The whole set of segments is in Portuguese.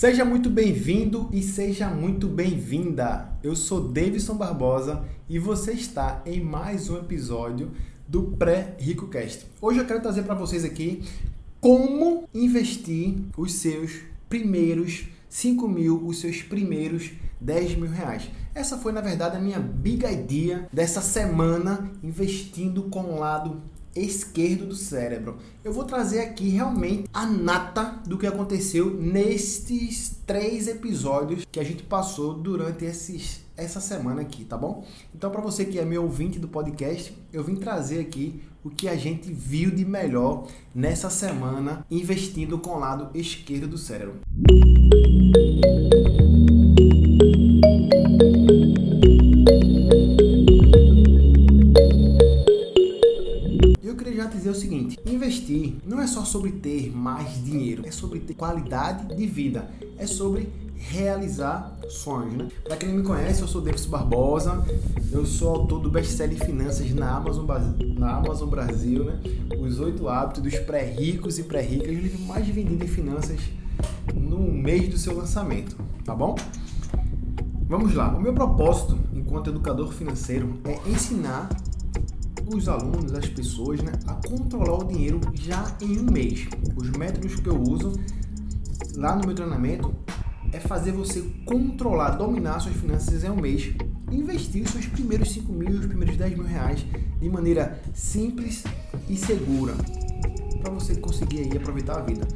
Seja muito bem-vindo e seja muito bem-vinda. Eu sou Davidson Barbosa e você está em mais um episódio do Pré-Rico Cast. Hoje eu quero trazer para vocês aqui como investir os seus primeiros 5 mil, os seus primeiros 10 mil reais. Essa foi, na verdade, a minha big idea dessa semana investindo com o lado esquerdo do cérebro. Eu vou trazer aqui realmente a nata do que aconteceu nestes três episódios que a gente passou durante esses, essa semana aqui, tá bom? Então, para você que é meu ouvinte do podcast, eu vim trazer aqui o que a gente viu de melhor nessa semana investindo com o lado esquerdo do cérebro. dizer investir não é só sobre ter mais dinheiro, é sobre ter qualidade de vida, é sobre realizar sonhos, né? Para quem não me conhece, eu sou Davis Barbosa, eu sou autor do best-seller Finanças na Amazon, na Amazon Brasil, né? Os oito hábitos dos pré-ricos e pré-ricas, o livro mais vendido em finanças no mês do seu lançamento, tá bom? Vamos lá. O meu propósito enquanto educador financeiro é ensinar os alunos, as pessoas, né, a controlar o dinheiro já em um mês. Os métodos que eu uso lá no meu treinamento é fazer você controlar, dominar suas finanças em um mês. Investir seus primeiros 5 mil, os primeiros 10 mil reais de maneira simples e segura para você conseguir aí aproveitar a vida.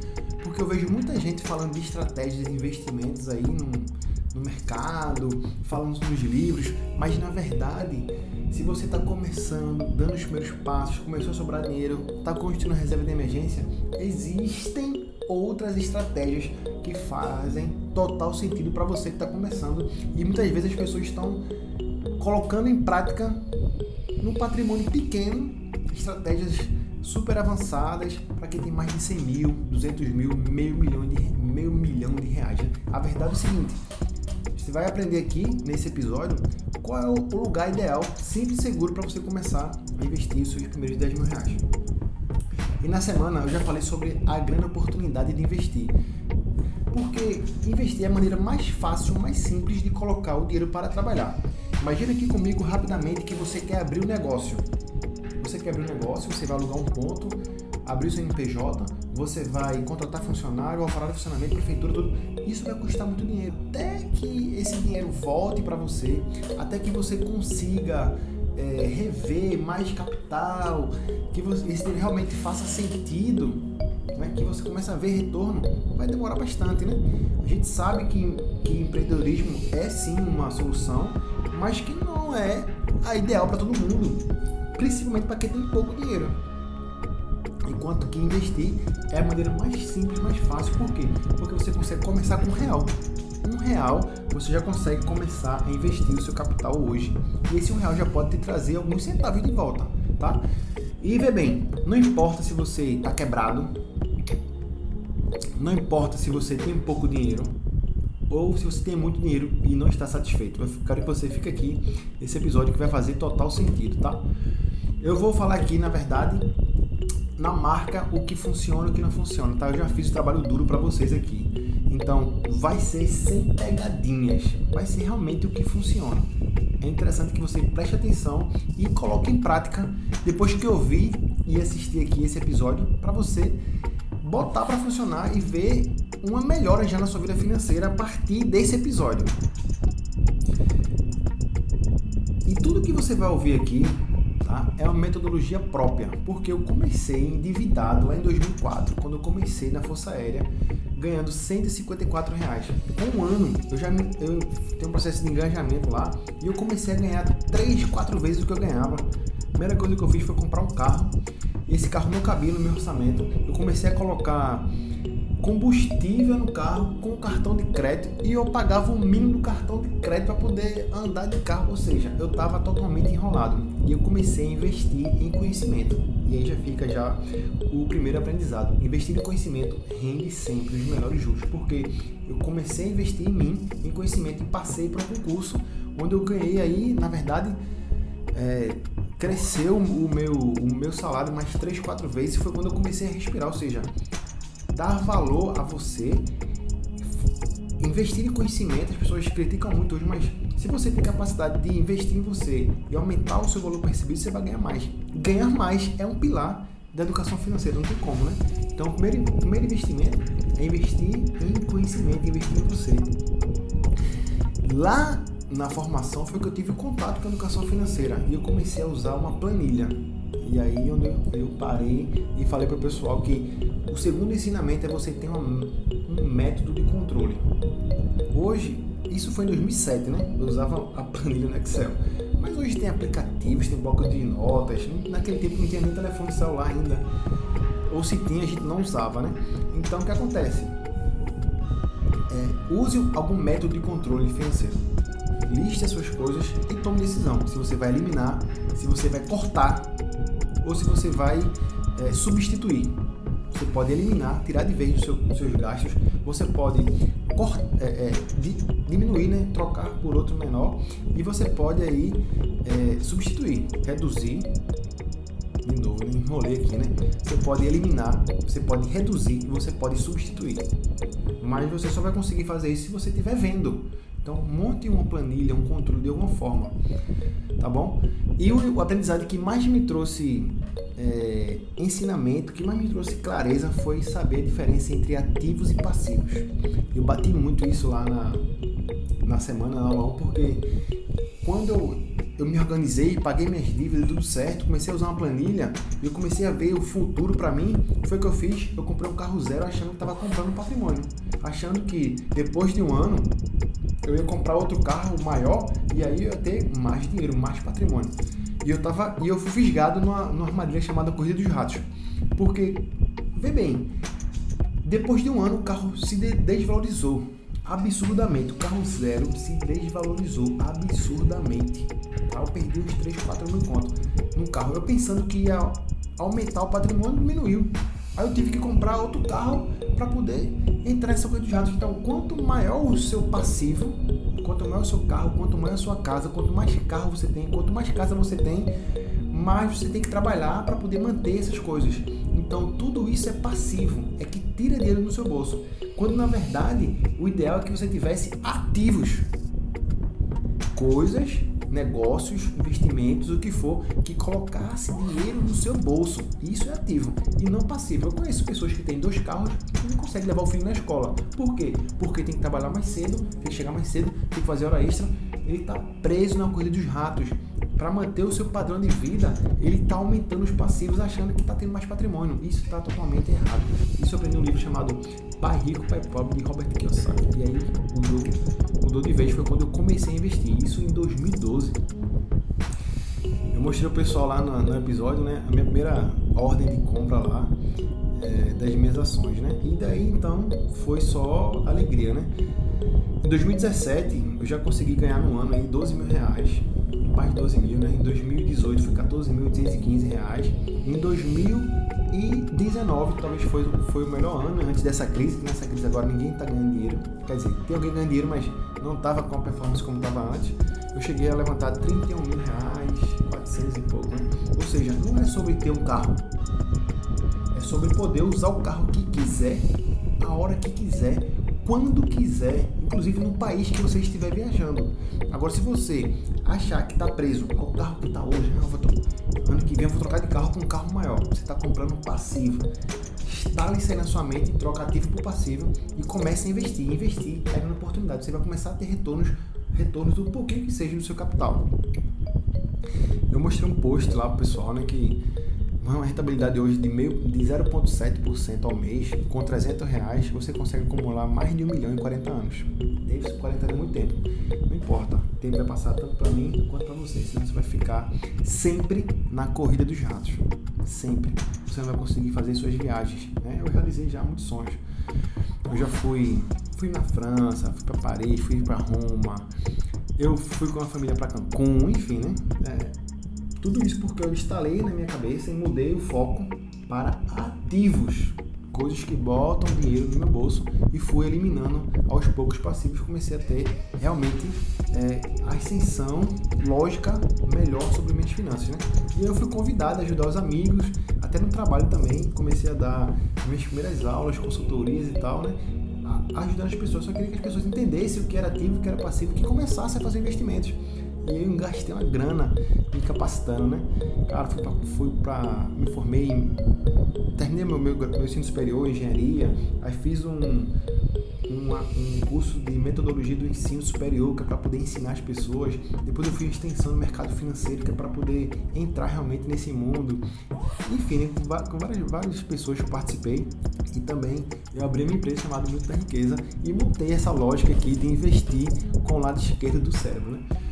Porque eu vejo muita gente falando de estratégias de investimentos aí no, no mercado, falando nos livros, mas na verdade se você está começando, dando os primeiros passos, começou a sobrar dinheiro, está construindo reserva de emergência, existem outras estratégias que fazem total sentido para você que está começando e muitas vezes as pessoas estão colocando em prática no patrimônio pequeno estratégias super avançadas para quem tem mais de 100 mil, 200 mil, meio milhão de, meio milhão de reais. A verdade é o seguinte, você vai aprender aqui nesse episódio qual é o lugar ideal, simples e seguro para você começar a investir os seus primeiros 10 mil reais. E na semana eu já falei sobre a grande oportunidade de investir. Porque investir é a maneira mais fácil, mais simples de colocar o dinheiro para trabalhar. Imagina aqui comigo rapidamente que você quer abrir um negócio. Você quer abrir um negócio, você vai alugar um ponto, abrir o seu NPJ, você vai contratar funcionário, alvará de funcionamento, prefeitura, tudo. Isso vai custar muito dinheiro. Até que esse dinheiro volte para você, até que você consiga é, rever mais capital, que você, esse dinheiro realmente faça sentido, né, que você comece a ver retorno, vai demorar bastante, né? A gente sabe que, que empreendedorismo é sim uma solução, mas que não é a ideal para todo mundo, principalmente para quem tem pouco dinheiro. Enquanto que investir é a maneira mais simples, mais fácil. Por quê? Porque você consegue começar com um real. Um real você já consegue começar a investir o seu capital hoje. E esse um real já pode te trazer alguns centavos de volta, tá? E vê bem, não importa se você está quebrado, não importa se você tem pouco dinheiro, ou se você tem muito dinheiro e não está satisfeito. Eu quero que você fique aqui nesse episódio que vai fazer total sentido, tá? Eu vou falar aqui, na verdade, na marca o que funciona e o que não funciona, tá? Eu já fiz o trabalho duro para vocês aqui. Então, vai ser sem pegadinhas, vai ser realmente o que funciona. É interessante que você preste atenção e coloque em prática depois que ouvir e assistir aqui esse episódio para você botar para funcionar e ver uma melhora já na sua vida financeira a partir desse episódio. E tudo que você vai ouvir aqui tá? é uma metodologia própria, porque eu comecei endividado lá em 2004, quando eu comecei na Força Aérea, ganhando 154 reais. Com um ano, eu já eu tenho um processo de engajamento lá e eu comecei a ganhar 3, 4 vezes o que eu ganhava. A primeira coisa que eu fiz foi comprar um carro. Esse carro não cabia no meu orçamento. Eu comecei a colocar combustível no carro com o cartão de crédito e eu pagava o mínimo do cartão de crédito para poder andar de carro, ou seja, eu estava totalmente enrolado e eu comecei a investir em conhecimento. E aí já fica já o primeiro aprendizado. Investir em conhecimento rende sempre os melhores juros, porque eu comecei a investir em mim, em conhecimento e passei para um concurso onde eu ganhei aí, na verdade, é, cresceu o meu, o meu salário mais três, quatro vezes. Foi quando eu comecei a respirar, ou seja, dar valor a você investir em conhecimento, as pessoas criticam muito hoje, mas se você tem capacidade de investir em você e aumentar o seu valor percebido, você vai ganhar mais. Ganhar mais é um pilar da educação financeira, não tem como, né? Então, o primeiro, o primeiro investimento é investir em conhecimento, investir em você. Lá na formação foi que eu tive contato com a educação financeira e eu comecei a usar uma planilha. E aí onde eu parei e falei para o pessoal que o segundo ensinamento é você ter uma, um método de controle. Hoje, isso foi em 2007, né? Eu usava a planilha no Excel. Mas hoje tem aplicativos, tem bloco de notas. Naquele tempo não tinha nem telefone celular ainda. Ou se tinha, a gente não usava, né? Então o que acontece? É, use algum método de controle financeiro. Liste as suas coisas e tome decisão. Se você vai eliminar, se você vai cortar ou se você vai é, substituir. Você pode eliminar, tirar de vez seu, os seus gastos. Você pode é, é, diminuir, né? trocar por outro menor. E você pode aí substituir, reduzir. De novo, me enrolei aqui, né? Você pode eliminar, você pode reduzir e você pode substituir. Mas você só vai conseguir fazer isso se você estiver vendo. Então, monte uma planilha, um controle de alguma forma, tá bom? E o, aprendizado que mais me trouxe é, ensinamento, que mais me trouxe clareza foi saber a diferença entre ativos e passivos. Eu bati muito isso lá na, na semana, na aula 1, porque quando eu, eu me organizei, paguei minhas dívidas, tudo certo, comecei a usar uma planilha e eu comecei a ver o futuro para mim, foi o que eu fiz? Eu comprei um carro zero achando que estava comprando patrimônio, achando que depois de um ano eu ia comprar outro carro maior e aí eu ia ter mais dinheiro, mais patrimônio. E eu tava e eu fui fisgado numa, numa armadilha chamada Corrida dos Ratos. Porque, vê bem, depois de um ano o carro se desvalorizou absurdamente. O carro zero se desvalorizou absurdamente. Tá? Eu perdi uns 3, 4 mil contos no carro. Eu pensando que ia aumentar o patrimônio, diminuiu. Aí eu tive que comprar outro carro para poder entrar nessa coisa de jatos. Então, quanto maior o seu passivo, quanto maior o seu carro, quanto maior a sua casa, quanto mais carro você tem, quanto mais casa você tem, mais você tem que trabalhar para poder manter essas coisas. Então, tudo isso é passivo, é que tira dinheiro do seu bolso. Quando na verdade, o ideal é que você tivesse ativos. Coisas negócios, investimentos, o que for, que colocasse dinheiro no seu bolso. Isso é ativo e não passivo. Eu conheço pessoas que têm dois carros e não conseguem levar o filho na escola. Por quê? Porque tem que trabalhar mais cedo, tem que chegar mais cedo, tem que fazer hora extra. Ele está preso na corrida dos ratos. Para manter o seu padrão de vida, ele está aumentando os passivos, achando que está tendo mais patrimônio. Isso está totalmente errado. Isso eu aprendi um livro chamado Pai Rico, Pai Pobre, de Robert Kiyosaki. E aí mudou, mudou de vez, foi quando eu comecei a investir. Isso em 2012. Eu mostrei o pessoal lá no, no episódio, né? A minha primeira ordem de compra lá é, das minhas ações, né? E daí então foi só alegria, né? Em 2017 eu já consegui ganhar no ano aí 12 mil reais, mais de 12 mil, né? Em 2018 foi 14.215 reais. Em 2000 e 19 talvez foi, foi o melhor ano antes dessa crise, que nessa crise agora ninguém está ganhando dinheiro. Quer dizer, tem alguém ganhando dinheiro, mas não estava com a performance como estava antes. Eu cheguei a levantar 31 mil reais, 400 e pouco. Né? Ou seja, não é sobre ter um carro, é sobre poder usar o carro que quiser, a hora que quiser, quando quiser, inclusive no país que você estiver viajando. Agora, se você achar que está preso ao carro que está hoje, não, vou ano que vem eu vou trocar de carro com um carro maior. Você está comprando passivo. Instale isso aí na sua mente, troca ativo por passivo e comece a investir. Investir, pegando oportunidade. Você vai começar a ter retornos, retornos do pouquinho que seja do seu capital. Eu mostrei um post lá pro pessoal, né, que uma rentabilidade hoje de, meio, de 0,7% ao mês, com 300 reais, você consegue acumular mais de um milhão em 40 anos. Deve 40 anos é muito tempo. Não importa, o tempo vai passar tanto para mim quanto para você, senão você vai ficar sempre na corrida dos ratos. Sempre. Você não vai conseguir fazer suas viagens. Né? Eu realizei já muitos sonhos. Eu já fui, fui na França, fui para Paris, fui para Roma. Eu fui com a família para Cancún, enfim, né? É, tudo isso porque eu instalei na minha cabeça e mudei o foco para ativos, coisas que botam dinheiro no meu bolso e fui eliminando aos poucos passivos. Comecei a ter realmente é, ascensão lógica melhor sobre minhas finanças. Né? E eu fui convidado a ajudar os amigos, até no trabalho também. Comecei a dar minhas primeiras aulas, consultorias e tal, né? ajudando as pessoas, só queria que as pessoas entendessem o que era ativo, o que era passivo, que começassem a fazer investimentos. E eu gastei uma grana me capacitando, né? Cara, fui pra, fui pra me formei, terminei meu, meu, meu ensino superior, engenharia, aí fiz um, uma, um curso de metodologia do ensino superior, que é para poder ensinar as pessoas. Depois eu fui extensão no mercado financeiro, que é para poder entrar realmente nesse mundo. Enfim, né, com várias, várias pessoas que eu participei. E também eu abri uma empresa chamada Minuto da Riqueza e montei essa lógica aqui de investir com o lado esquerdo do cérebro. Né?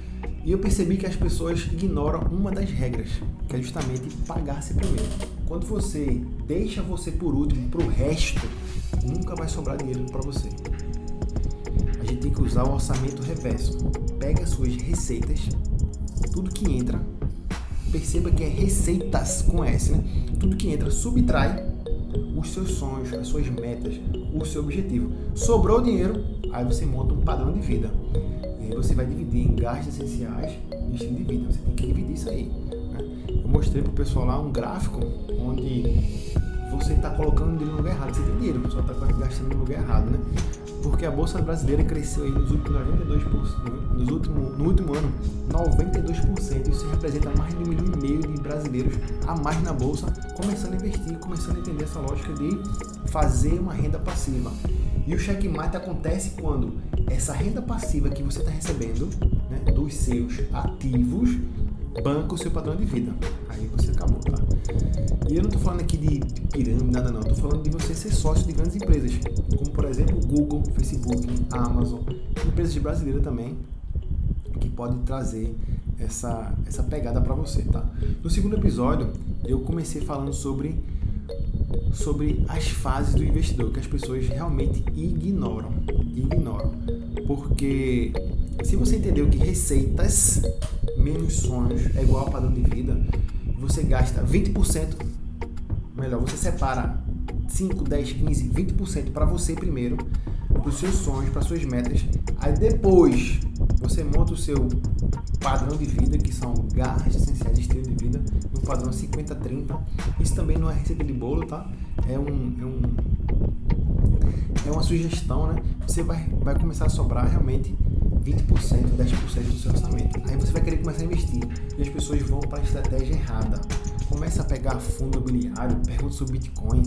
E eu percebi que as pessoas ignoram uma das regras, que é justamente pagar-se primeiro. Quando você deixa você por último para o resto, nunca vai sobrar dinheiro para você. A gente tem que usar o orçamento reverso. Pega suas receitas, tudo que entra, perceba que é receitas com S, né? Tudo que entra subtrai os seus sonhos, as suas metas, o seu objetivo. Sobrou dinheiro, aí você monta um padrão de vida. Você vai dividir em gastos essenciais e estilo de vida. Você tem que dividir isso aí. Né? Eu mostrei para o pessoal lá um gráfico onde você está colocando dinheiro no lugar errado. Você tem dinheiro, só está gastando no lugar errado, né? Porque a bolsa brasileira cresceu aí nos últimos 92%, nos últimos, no último ano, 92%. Isso representa mais de um milhão e meio de brasileiros a mais na bolsa, começando a investir, começando a entender essa lógica de fazer uma renda passiva. E o checkmate acontece quando essa renda passiva que você está recebendo né, dos seus ativos banca o seu padrão de vida. Aí você acabou, tá? E eu não estou falando aqui de pirâmide, nada não. Estou falando de você ser sócio de grandes empresas, como por exemplo Google, Facebook, Amazon, empresas brasileiras também, que podem trazer essa, essa pegada para você, tá? No segundo episódio, eu comecei falando sobre sobre as fases do investidor que as pessoas realmente ignoram, ignoram, porque se você entendeu que receitas menos sonhos é igual ao padrão de vida, você gasta 20%, melhor, você separa 5, 10, 15, 20% para você primeiro, para os seus sonhos, para suas metas, aí depois você monta o seu padrão de vida, que são garras essenciais de estilo de vida, no padrão 50-30. Isso também não é receita de bolo, tá? É um, é um é uma sugestão, né? Você vai, vai começar a sobrar realmente 20%, 10% do seu orçamento. Aí você vai querer começar a investir e as pessoas vão para a estratégia errada. Começa a pegar fundo imobiliário, pergunta sobre Bitcoin.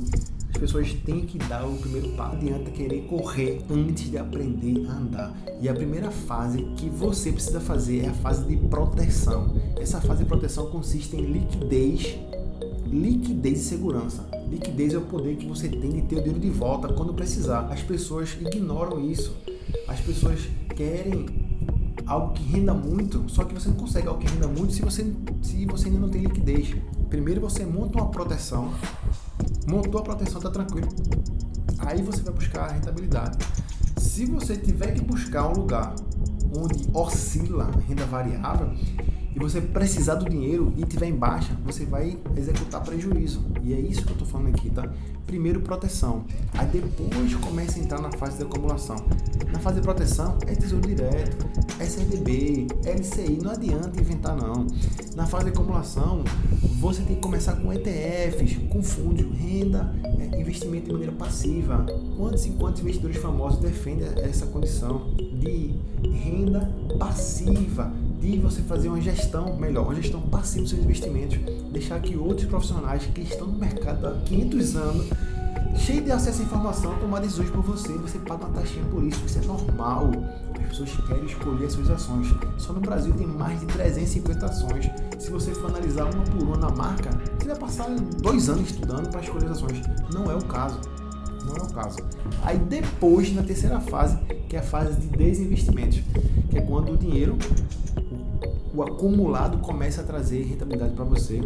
As pessoas têm que dar o primeiro passo. Não adianta querer correr antes de aprender a andar. E a primeira fase que você precisa fazer é a fase de proteção. Essa fase de proteção consiste em liquidez, liquidez e segurança. Liquidez é o poder que você tem de ter o dinheiro de volta quando precisar. As pessoas ignoram isso. As pessoas querem algo que renda muito, só que você não consegue algo que renda muito se você, se você ainda não tem liquidez. Primeiro você monta uma proteção, montou a proteção, tá tranquilo. Aí você vai buscar a rentabilidade. Se você tiver que buscar um lugar onde oscila renda variável, e você precisar do dinheiro e tiver em baixa, você vai executar prejuízo. E é isso que eu estou falando aqui, tá? Primeiro proteção, aí depois começa a entrar na fase de acumulação. Na fase de proteção é tesouro direto, CDB, é LCI, não adianta inventar não. Na fase de acumulação, você tem que começar com ETFs, com fundos, renda, é, investimento de maneira passiva. Quantos e quantos investidores famosos defendem essa condição de renda passiva? de você fazer uma gestão melhor, uma gestão passiva dos seus investimentos, deixar que outros profissionais que estão no mercado há 500 anos, cheios de acesso à informação, tomar decisões por você, você paga uma taxinha por isso, isso é normal. As pessoas querem escolher as suas ações. Só no Brasil tem mais de 350 ações. Se você for analisar uma por uma na marca, você vai passar dois anos estudando para escolher as ações. Não é o caso. Não é o caso. Aí depois, na terceira fase, que é a fase de desinvestimentos, que é quando o dinheiro o acumulado começa a trazer rentabilidade para você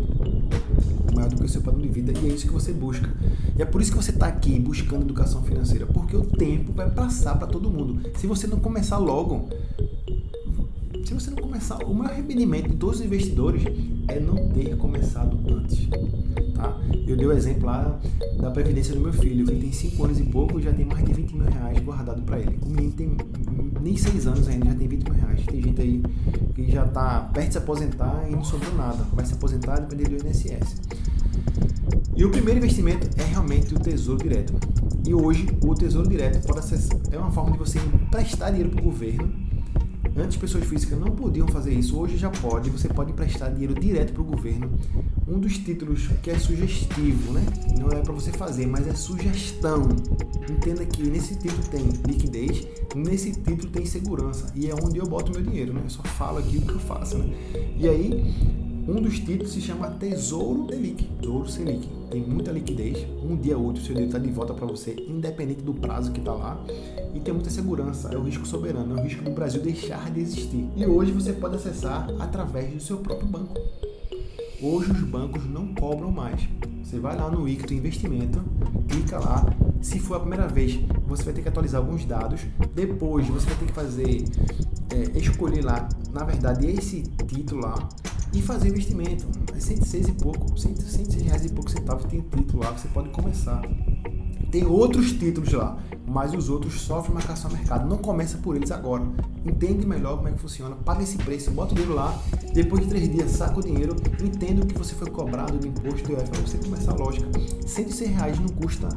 maior do que o seu padrão de vida e é isso que você busca. E é por isso que você está aqui buscando educação financeira, porque o tempo vai passar para todo mundo. Se você não começar logo, se você não começar, o maior arrependimento de todos os investidores é não ter começado antes. Tá? Eu dei o exemplo lá da previdência do meu filho, que tem 5 anos e pouco e já tem mais de 20 mil reais guardado para ele. O menino tem nem 6 anos ainda, já tem 20 mil reais. Tem gente aí que já está perto de se aposentar e não sobrou nada. Vai se aposentar e depender do INSS. E o primeiro investimento é realmente o tesouro direto. E hoje o Tesouro Direto pode acessar, é uma forma de você emprestar dinheiro para o governo. Antes pessoas físicas não podiam fazer isso, hoje já pode. Você pode emprestar dinheiro direto para o governo. Um dos títulos que é sugestivo, né? Não é para você fazer, mas é sugestão. Entenda que nesse título tem liquidez, nesse título tem segurança e é onde eu boto meu dinheiro, né? Eu só falo aqui o que eu faço, né? E aí um dos títulos se chama Tesouro Selic. Tesouro Selic. Tem muita liquidez. Um dia ou outro, seu dinheiro está de volta para você, independente do prazo que está lá. E tem muita segurança. É o risco soberano. É o risco do Brasil deixar de existir. E hoje você pode acessar através do seu próprio banco. Hoje os bancos não cobram mais. Você vai lá no Icto Investimento, clica lá. Se for a primeira vez, você vai ter que atualizar alguns dados. Depois você vai ter que fazer, é, escolher lá, na verdade, esse título lá e fazer investimento. É 106 e pouco, 106 reais e pouco centavos tem título lá, você pode começar. Tem outros títulos lá, mas os outros sofrem marcação a mercado. Não começa por eles agora. Entende melhor como é que funciona, paga esse preço, bota o dinheiro lá, depois de três dias saca o dinheiro, entenda o que você foi cobrado do imposto do IOF para você começar a lógica. 106 reais não custa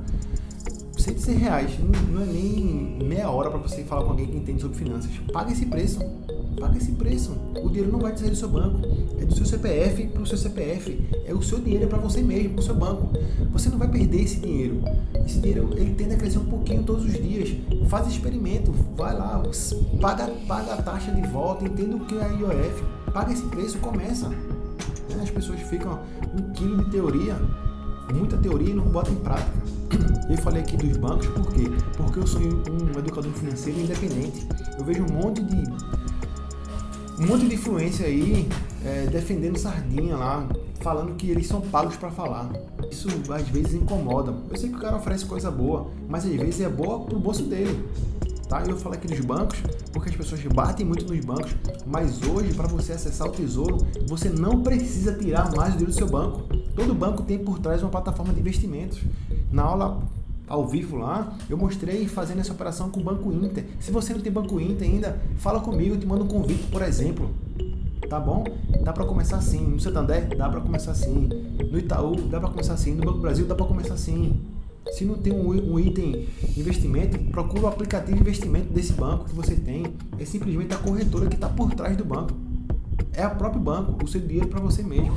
106 reais, não é nem meia hora para você falar com alguém que entende sobre finanças. Paga esse preço. Paga esse preço. O dinheiro não vai sair do seu banco. É do seu CPF para o seu CPF. É o seu dinheiro, é para você mesmo, para o seu banco. Você não vai perder esse dinheiro. Esse dinheiro ele tende a crescer um pouquinho todos os dias. Faz experimento, vai lá, paga, paga a taxa de volta, entenda o que é a IOF. Paga esse preço, começa. As pessoas ficam um quilo de teoria, muita teoria e não bota em prática. Eu falei aqui dos bancos, por quê? Porque eu sou um educador financeiro independente. Eu vejo um monte de um monte de influência aí é, defendendo sardinha lá, falando que eles são pagos para falar. Isso às vezes incomoda. Eu sei que o cara oferece coisa boa, mas às vezes é boa pro bolso dele. Tá? Eu falo aqui dos bancos, porque as pessoas batem muito nos bancos, mas hoje para você acessar o tesouro, você não precisa tirar mais dinheiro do seu banco. Todo banco tem por trás uma plataforma de investimentos. Na aula ao vivo lá, eu mostrei fazendo essa operação com o Banco Inter. Se você não tem Banco Inter ainda, fala comigo, eu te mando um convite, por exemplo. Tá bom? Dá para começar assim. No Santander, dá para começar assim. No Itaú, dá para começar assim. No Banco Brasil, dá para começar assim. Se não tem um, item investimento, procura o aplicativo de investimento desse banco que você tem. É simplesmente a corretora que está por trás do banco. É o próprio banco, o seu dinheiro para você mesmo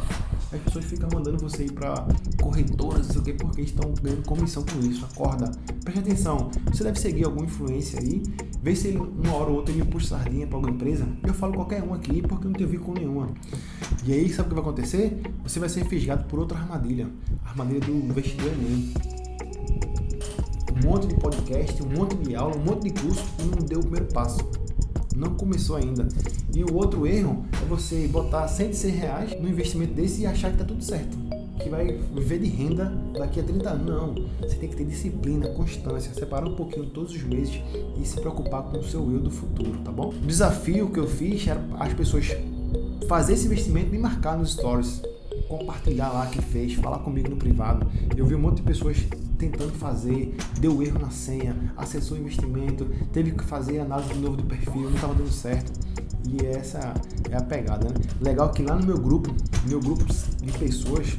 as pessoas ficam mandando você ir para corretoras, não sei o que, porque estão ganhando comissão com isso. Acorda, preste atenção. Você deve seguir alguma influência aí, vê se ele, uma hora ou outra ele puxa sardinha para alguma empresa. Eu falo qualquer um aqui porque não tenho vínculo nenhuma. E aí, sabe o que vai acontecer? Você vai ser fisgado por outra armadilha a armadilha do investidor Enem. Um monte de podcast, um monte de aula, um monte de curso e não deu o primeiro passo não começou ainda. E o outro erro é você botar 106 reais no investimento desse e achar que tá tudo certo. Que vai viver de renda daqui a 30 anos. Não. Você tem que ter disciplina, constância, separar um pouquinho todos os meses e se preocupar com o seu eu do futuro, tá bom? O desafio que eu fiz era as pessoas fazer esse investimento e marcar nos stories compartilhar lá que fez, falar comigo no privado. Eu vi um monte de pessoas tentando fazer, deu erro na senha, acessou o investimento, teve que fazer análise de novo do perfil, não estava dando certo. E essa é a pegada, né? Legal que lá no meu grupo, meu grupo de pessoas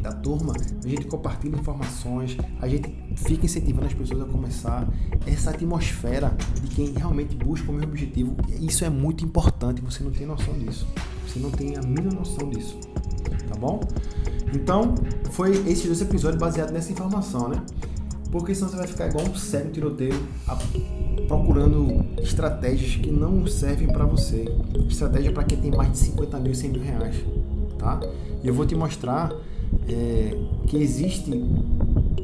da turma, a gente compartilha informações, a gente fica incentivando as pessoas a começar essa atmosfera de quem realmente busca o mesmo objetivo. Isso é muito importante, você não tem noção disso. Você não tem a mínima noção disso tá bom? Então, foi esses dois episódios baseados nessa informação, né? Porque senão você vai ficar igual um sério tiroteio procurando estratégias que não servem para você. Estratégia para quem tem mais de 50 mil, 100 mil reais, tá? E eu vou te mostrar é, que existe.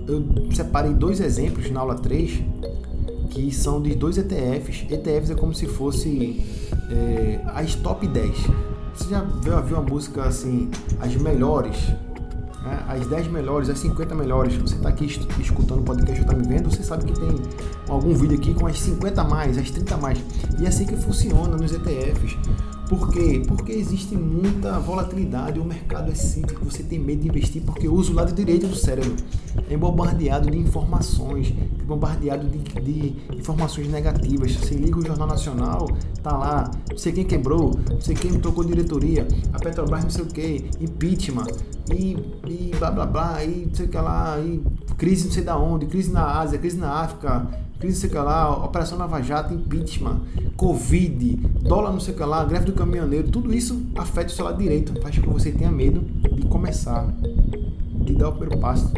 Eu separei dois exemplos na aula 3 que são de dois ETFs. ETFs é como se fosse é, as top 10 você já viu, viu uma música assim, as melhores, né? as 10 melhores, as 50 melhores. Você está aqui escutando o podcast está me vendo, você sabe que tem algum vídeo aqui com as 50 a mais, as 30 a mais. E é assim que funciona nos ETFs. Por quê? Porque existe muita volatilidade, o mercado é cíclico, você tem medo de investir porque usa o lado direito do cérebro. É bombardeado de informações, bombardeado de, de informações negativas. Você liga o Jornal Nacional, tá lá, não sei quem quebrou, não sei quem trocou diretoria, a Petrobras não sei o que, impeachment, e, e blá blá blá, e não sei o que lá, e crise não sei da onde, crise na Ásia, crise na África, crise sei lá, operação Lava Jato, impeachment, Covid, dólar não sei lá, greve do caminhoneiro, tudo isso afeta o seu lado direito, faz com que você tenha medo de começar, de dar o primeiro passo,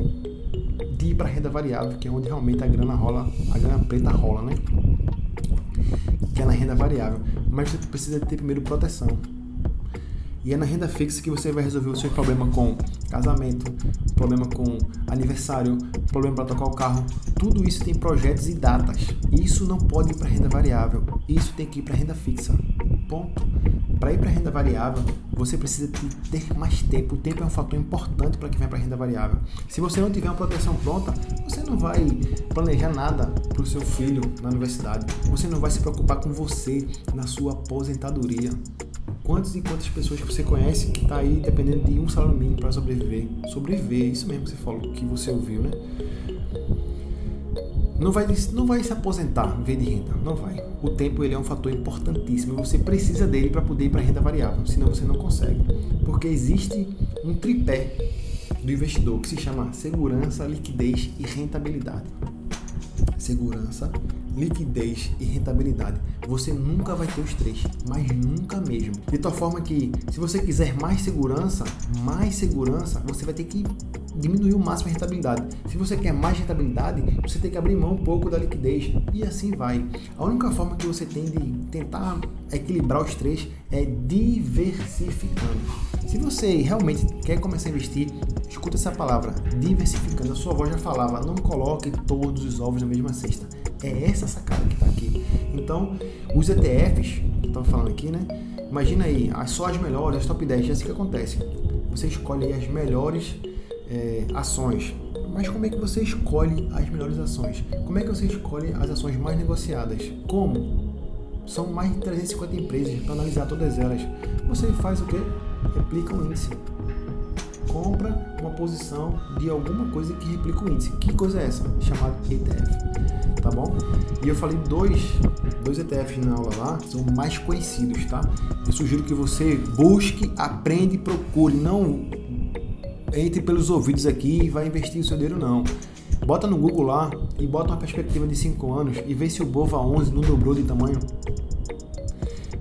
de ir para renda variável, que é onde realmente a grana rola, a grana preta rola, né? Que é na renda variável. Mas você precisa ter primeiro proteção. E é na renda fixa que você vai resolver o seu problema com casamento, problema com aniversário, problema para tocar o carro. Tudo isso tem projetos e datas. Isso não pode ir para renda variável. Isso tem que ir para renda fixa. Ponto. Para ir para renda variável, você precisa ter mais tempo. O tempo é um fator importante para quem vai para renda variável. Se você não tiver uma proteção pronta, você não vai planejar nada para o seu filho na universidade. Você não vai se preocupar com você na sua aposentadoria. Quantas e quantas pessoas que você conhece que está aí dependendo de um salário mínimo para sobreviver? Sobreviver, isso mesmo que você falou, que você ouviu, né? Não vai, não vai se aposentar viver de renda, não vai. O tempo ele é um fator importantíssimo e você precisa dele para poder ir para renda variável, senão você não consegue. Porque existe um tripé do investidor que se chama segurança, liquidez e rentabilidade. Segurança, liquidez e rentabilidade. Você nunca vai ter os três, mas nunca mesmo. De tal forma que, se você quiser mais segurança, mais segurança, você vai ter que diminuir o máximo a rentabilidade. Se você quer mais rentabilidade, você tem que abrir mão um pouco da liquidez e assim vai. A única forma que você tem de tentar equilibrar os três é diversificando. Se você realmente quer começar a investir, escuta essa palavra, diversificando. A sua avó já falava, não coloque todos os ovos na mesma cesta. É essa sacada que está aqui. Então, os ETFs, que estão falando aqui, né? Imagina aí, só as melhores, as top 10, é assim que acontece. Você escolhe as melhores é, ações. Mas como é que você escolhe as melhores ações? Como é que você escolhe as ações mais negociadas? Como? São mais de 350 empresas para analisar todas elas. Você faz o quê? Replica o índice. Compra uma posição de alguma coisa que replica o índice. Que coisa é essa? Chamado ETF. Tá bom? E eu falei dois, dois ETFs na aula lá, são mais conhecidos, tá? Eu sugiro que você busque, aprende e procure. Não entre pelos ouvidos aqui e vai investir o seu dinheiro, não. Bota no Google lá e bota uma perspectiva de 5 anos e vê se o Bova 11 não dobrou de tamanho.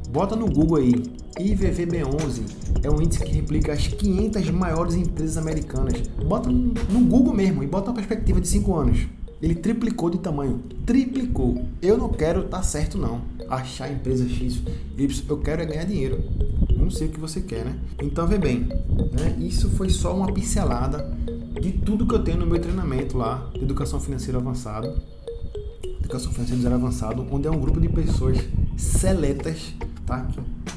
Bota no Google aí, IVVB11 é um índice que replica as 500 maiores empresas americanas. Bota no Google mesmo e bota uma perspectiva de 5 anos. Ele triplicou de tamanho. Triplicou. Eu não quero estar tá certo, não. Achar empresa X, Y. Eu quero é ganhar dinheiro. Não sei o que você quer, né? Então, vê bem. Né? Isso foi só uma pincelada de tudo que eu tenho no meu treinamento lá de Educação Financeira Avançado. Educação Financeira Zero Avançado, onde é um grupo de pessoas seletas, tá?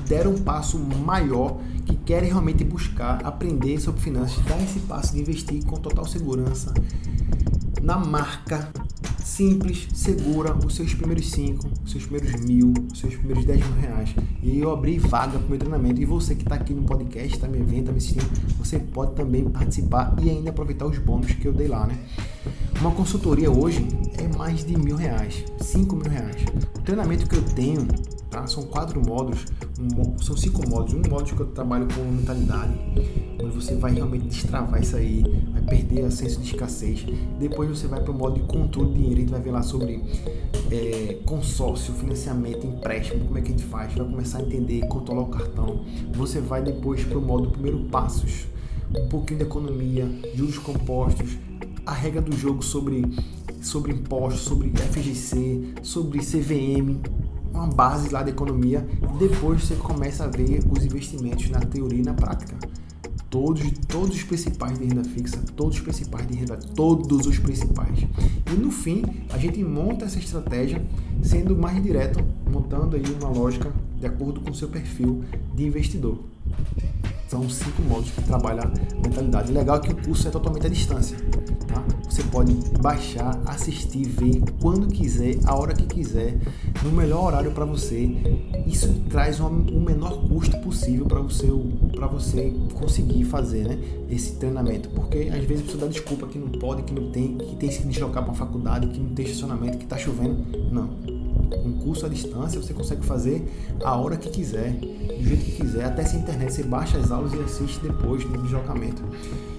Deram um passo maior, que querem realmente buscar aprender sobre finanças, dar esse passo de investir com total segurança na marca simples, segura, os seus primeiros 5, os seus primeiros mil, os seus primeiros 10 mil reais. E eu abri vaga para o meu treinamento. E você que está aqui no podcast, está me vendo, está me assistindo, você pode também participar e ainda aproveitar os bônus que eu dei lá, né? Uma consultoria hoje é mais de mil reais, cinco mil reais. O treinamento que eu tenho Tá? São quatro módulos, um, são cinco módulos. Um módulo que eu trabalho com mentalidade, onde você vai realmente destravar isso aí, vai perder a senso de escassez. Depois você vai para o modo de controle de dinheiro, a gente vai ver lá sobre é, consórcio, financiamento, empréstimo, como é que a gente faz, vai começar a entender, controlar o cartão. Você vai depois para o modo primeiro passos, um pouquinho de economia, juros compostos, a regra do jogo sobre, sobre impostos, sobre FGC, sobre CVM, uma base lá de economia, depois você começa a ver os investimentos na teoria e na prática. Todos, todos os principais de renda fixa, todos os principais de renda, todos os principais. E no fim, a gente monta essa estratégia sendo mais direto, montando aí uma lógica de acordo com o seu perfil de investidor. São cinco modos que trabalha a mentalidade. Legal é que o curso é totalmente à distância. Tá? Você pode baixar, assistir, ver quando quiser, a hora que quiser, no melhor horário para você. Isso traz uma, o menor custo possível para você, você conseguir fazer né, esse treinamento. Porque às vezes você dá desculpa que não pode, que não tem, que tem que deslocar para uma faculdade, que não tem estacionamento, que está chovendo. Não um curso à distância, você consegue fazer a hora que quiser, do jeito que quiser, até sem internet, você baixa as aulas e assiste depois no deslocamento.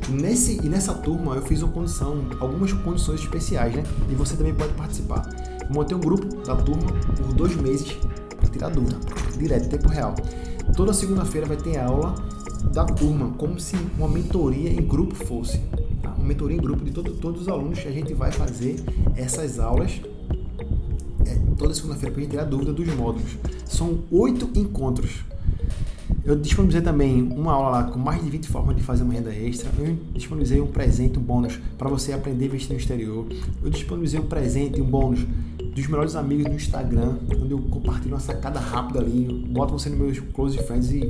Nesse, e nessa turma eu fiz uma condição, algumas condições especiais, né? E você também pode participar. Eu montei um grupo da turma por dois meses para tirar dúvida, direto, em tempo real. Toda segunda-feira vai ter aula da turma, como se uma mentoria em grupo fosse. Tá? Uma mentoria em grupo de todo, todos os alunos. A gente vai fazer essas aulas é, toda segunda-feira para gente tirar dúvida dos módulos. São oito encontros eu disponibilizei também uma aula lá com mais de 20 formas de fazer uma renda extra. Eu disponibilizei um presente, um bônus para você aprender a investir no exterior. Eu disponibilizei um presente, um bônus dos melhores amigos no Instagram, onde eu compartilho uma sacada rápida ali, boto você no meus close friends e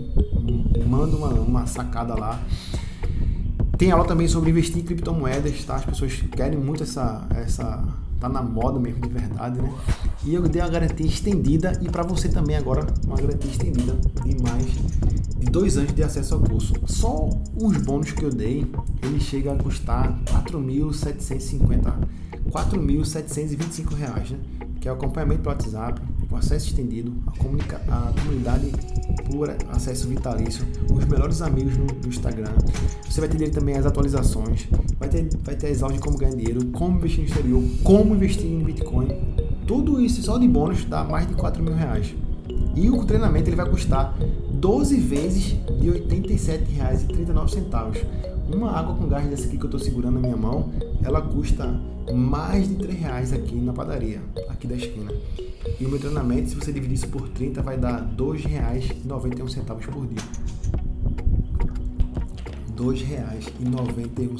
mando uma, uma sacada lá. Tem aula também sobre investir em criptomoedas, tá? As pessoas querem muito essa, essa tá na moda mesmo de verdade, né? E eu dei uma garantia estendida e para você também agora uma garantia estendida de mais de dois anos de acesso ao curso. Só os bônus que eu dei, ele chega a custar 4.750, 4.725 reais, né? Que é o acompanhamento pelo WhatsApp, o acesso estendido, a, comunica a comunidade por acesso vitalício, os melhores amigos no, no Instagram. Você vai ter também as atualizações, vai ter, vai ter as aulas de como ganhar dinheiro, como investir no exterior, como investir em Bitcoin. Tudo isso só de bônus dá mais de 4 mil reais. E o treinamento ele vai custar 12 vezes de R$ 87,39. Uma água com gás dessa aqui que eu estou segurando na minha mão, ela custa mais de 3 reais aqui na padaria, aqui da esquina. E o meu treinamento, se você dividir isso por 30, vai dar R$ 2,91 por dia. R$ 2,91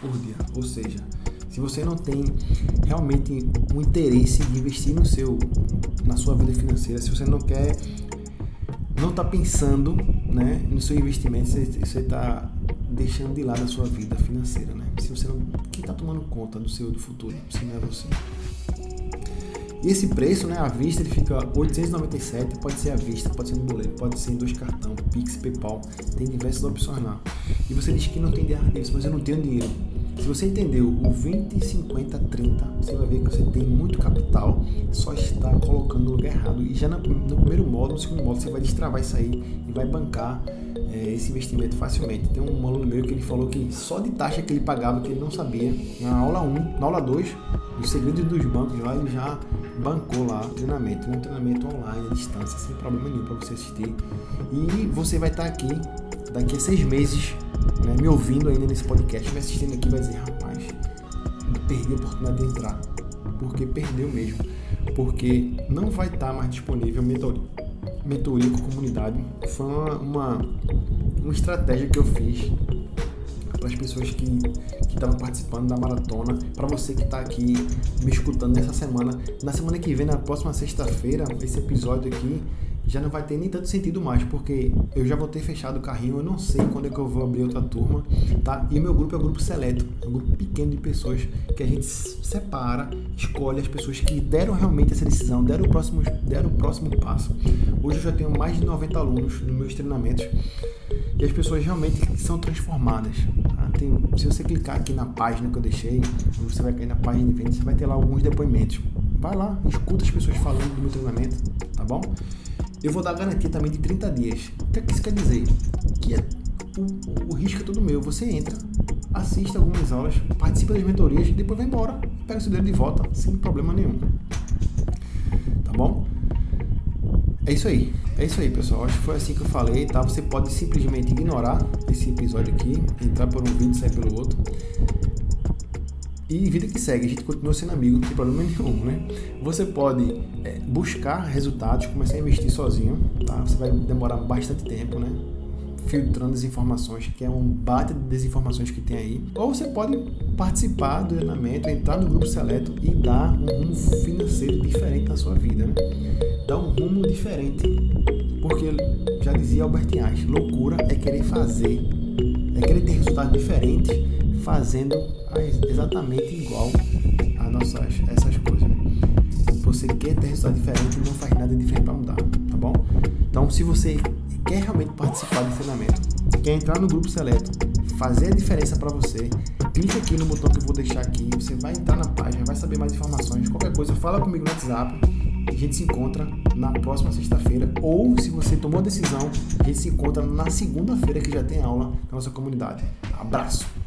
por dia. Ou seja, se você não tem realmente um interesse de investir no seu, na sua vida financeira, se você não quer, não está pensando né, no seu investimento, você está deixando de lado a sua vida financeira, né? Se você não, quem está tomando conta do seu do futuro, se não é você. E esse preço, né, à vista, ele fica 897, pode ser à vista, pode ser no boleto, pode ser em dois cartões, Pix, PayPal, tem diversas opções lá. E você diz que não tem dinheiro, mas eu não tenho dinheiro. Se você entendeu o 20, 50, 30, você vai ver que você tem muito capital, só no lugar errado. E já no, no primeiro módulo, no segundo módulo, você vai destravar isso aí e vai bancar é, esse investimento facilmente. Tem um aluno meu que ele falou que só de taxa que ele pagava, que ele não sabia, na aula 1, na aula 2, os segredos dos bancos lá, ele já bancou lá o treinamento, um treinamento online, à distância, sem problema nenhum para você assistir. E você vai estar aqui daqui a seis meses, né, me ouvindo ainda nesse podcast, me assistindo aqui, vai dizer, rapaz, perdi a oportunidade de entrar. Porque perdeu mesmo. Porque não vai estar mais disponível mentoria com comunidade. Foi uma, uma, uma estratégia que eu fiz para as pessoas que estavam participando da maratona, para você que está aqui me escutando nessa semana. Na semana que vem, na próxima sexta-feira, esse episódio aqui já não vai ter nem tanto sentido mais, porque eu já vou ter fechado o carrinho, eu não sei quando é que eu vou abrir outra turma, tá? E o meu grupo é um grupo seleto, é um grupo pequeno de pessoas que a gente separa, escolhe as pessoas que deram realmente essa decisão, deram o próximo, deram o próximo passo. Hoje eu já tenho mais de 90 alunos nos meus treinamentos e as pessoas realmente são transformadas. Tá? Tem, se você clicar aqui na página que eu deixei, você vai cair na página de vendas, você vai ter lá alguns depoimentos. Vai lá, escuta as pessoas falando do meu treinamento, tá bom? Eu vou dar garantia também de 30 dias. O que, é que isso quer dizer? Que é, o, o, risco é todo meu. Você entra, assiste algumas aulas, participa das mentorias e depois vai embora pega o seu dinheiro de volta sem problema nenhum. Tá bom? É isso aí. É isso aí, pessoal. Acho que foi assim que eu falei, tá? Você pode simplesmente ignorar esse episódio aqui, entrar por um vídeo e sair pelo outro. E vida que segue, a gente continua sendo amigo, não tem problema nenhum, né? Você pode é, buscar resultados, começar a investir sozinho, tá? Você vai demorar bastante tempo, né? Filtrando as informações, que é um bate de desinformações que tem aí. Ou você pode participar do treinamento, entrar no grupo seleto e dar um rumo financeiro diferente na sua vida, né? Dar um rumo diferente. Porque já dizia Albert Einstein, loucura é querer fazer, é querer ter resultados diferentes fazendo exatamente igual a nossas essas coisas. Você quer ter resultado diferente não faz nada diferente para mudar, tá bom? Então, se você quer realmente participar do treinamento, quer entrar no grupo seleto, fazer a diferença para você, clique aqui no botão que eu vou deixar aqui, você vai entrar na página, vai saber mais informações, qualquer coisa, fala comigo no WhatsApp. A gente se encontra na próxima sexta-feira, ou se você tomou a decisão, a gente se encontra na segunda-feira que já tem aula na nossa comunidade. Abraço!